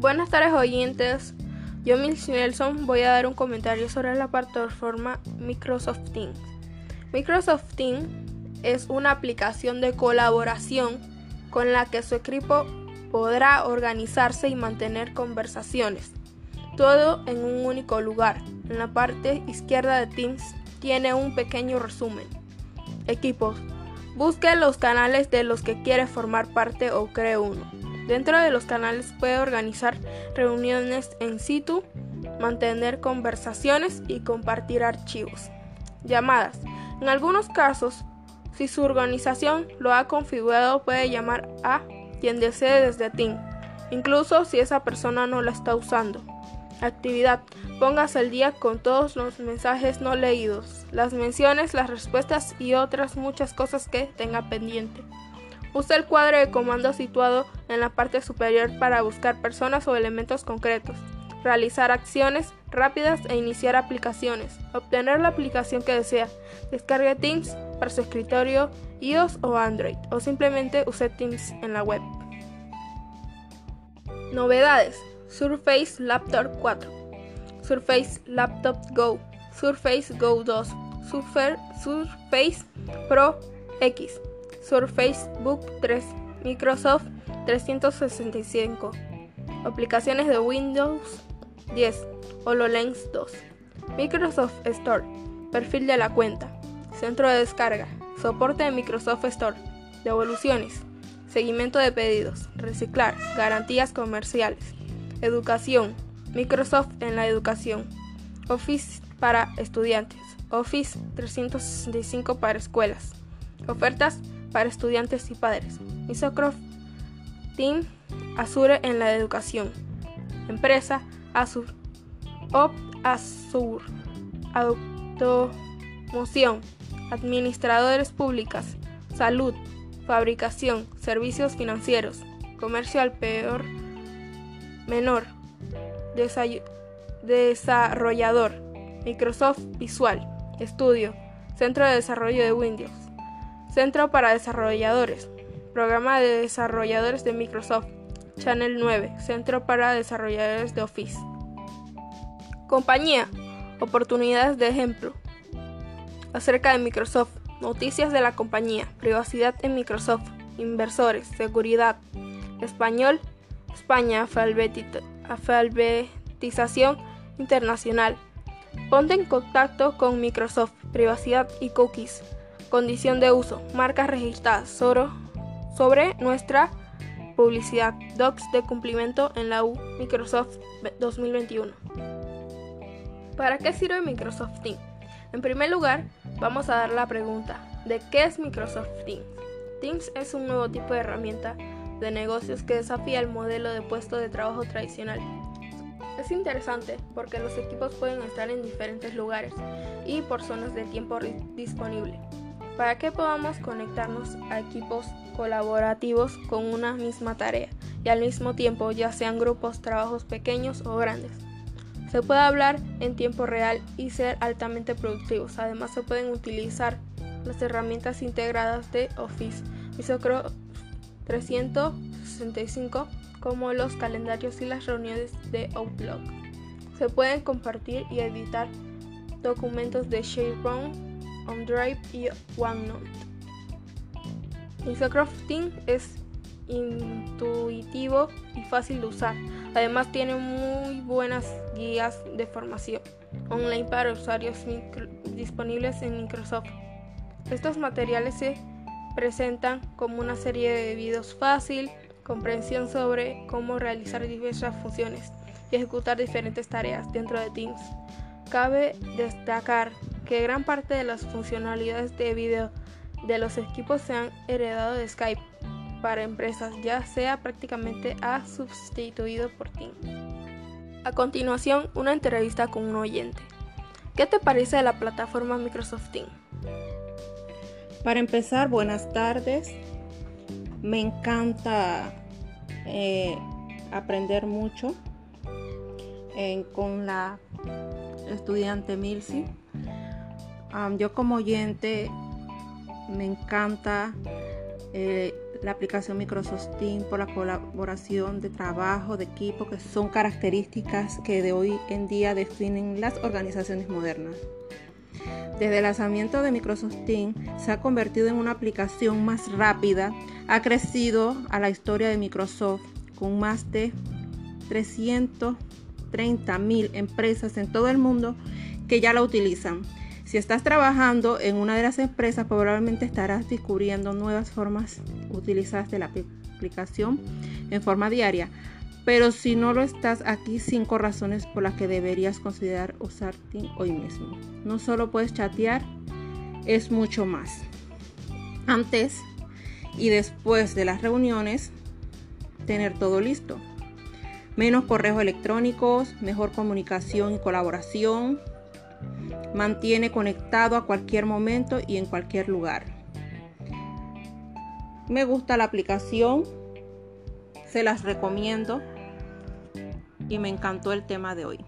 Buenas tardes oyentes, yo Mills Nelson voy a dar un comentario sobre la plataforma Microsoft Teams. Microsoft Teams es una aplicación de colaboración con la que su equipo podrá organizarse y mantener conversaciones, todo en un único lugar. En la parte izquierda de Teams tiene un pequeño resumen. Equipos. Busque los canales de los que quiere formar parte o cree uno. Dentro de los canales puede organizar reuniones en situ, mantener conversaciones y compartir archivos. Llamadas. En algunos casos, si su organización lo ha configurado, puede llamar a quien desee desde Team, incluso si esa persona no la está usando. Actividad. Póngase al día con todos los mensajes no leídos, las menciones, las respuestas y otras muchas cosas que tenga pendiente. Usa el cuadro de comando situado en la parte superior para buscar personas o elementos concretos, realizar acciones rápidas e iniciar aplicaciones, obtener la aplicación que desea, descargue Teams para su escritorio iOS o Android o simplemente use Teams en la web. Novedades: Surface Laptop 4, Surface Laptop Go, Surface Go 2, Surface Pro X. Surface Book 3, Microsoft 365, aplicaciones de Windows 10, HoloLens 2, Microsoft Store, perfil de la cuenta, centro de descarga, soporte de Microsoft Store, devoluciones, seguimiento de pedidos, reciclar, garantías comerciales, educación, Microsoft en la educación, Office para estudiantes, Office 365 para escuelas, ofertas para estudiantes y padres. Microsoft Team Azure en la educación. Empresa Azure. Op Azure. Automoción. Administradores públicas. Salud. Fabricación. Servicios financieros. Comercio al peor menor. desarrollador. Microsoft Visual. Estudio. Centro de Desarrollo de Windows. Centro para Desarrolladores. Programa de Desarrolladores de Microsoft. Channel 9. Centro para Desarrolladores de Office. Compañía. Oportunidades de ejemplo. Acerca de Microsoft. Noticias de la compañía. Privacidad en Microsoft. Inversores. Seguridad. Español. España. Alfabetización internacional. Ponte en contacto con Microsoft. Privacidad y cookies. Condición de uso. Marcas registradas sobre, nuestra publicidad. Docs de cumplimiento en la U Microsoft 2021. ¿Para qué sirve Microsoft Teams? En primer lugar, vamos a dar la pregunta de qué es Microsoft Teams. Teams es un nuevo tipo de herramienta de negocios que desafía el modelo de puesto de trabajo tradicional. Es interesante porque los equipos pueden estar en diferentes lugares y por zonas de tiempo disponible para que podamos conectarnos a equipos colaborativos con una misma tarea y al mismo tiempo ya sean grupos, trabajos pequeños o grandes. Se puede hablar en tiempo real y ser altamente productivos. Además se pueden utilizar las herramientas integradas de Office Microsoft 365 como los calendarios y las reuniones de Outlook. Se pueden compartir y editar documentos de SharePoint OneDrive y OneNote. Microsoft Teams es intuitivo y fácil de usar. Además tiene muy buenas guías de formación online para usuarios disponibles en Microsoft. Estos materiales se presentan como una serie de videos fácil, comprensión sobre cómo realizar diversas funciones y ejecutar diferentes tareas dentro de Teams. Cabe destacar que gran parte de las funcionalidades de video de los equipos se han heredado de Skype para empresas, ya sea prácticamente ha sustituido por Teams. A continuación, una entrevista con un oyente. ¿Qué te parece de la plataforma Microsoft Teams? Para empezar, buenas tardes. Me encanta eh, aprender mucho eh, con la estudiante Milsi yo como oyente me encanta eh, la aplicación Microsoft Teams por la colaboración de trabajo, de equipo, que son características que de hoy en día definen las organizaciones modernas. Desde el lanzamiento de Microsoft Teams se ha convertido en una aplicación más rápida, ha crecido a la historia de Microsoft con más de 330 mil empresas en todo el mundo que ya la utilizan. Si estás trabajando en una de las empresas, probablemente estarás descubriendo nuevas formas utilizadas de la aplicación en forma diaria. Pero si no lo estás, aquí cinco razones por las que deberías considerar usar Team hoy mismo. No solo puedes chatear, es mucho más. Antes y después de las reuniones, tener todo listo. Menos correos electrónicos, mejor comunicación y colaboración, mantiene conectado a cualquier momento y en cualquier lugar. Me gusta la aplicación, se las recomiendo y me encantó el tema de hoy.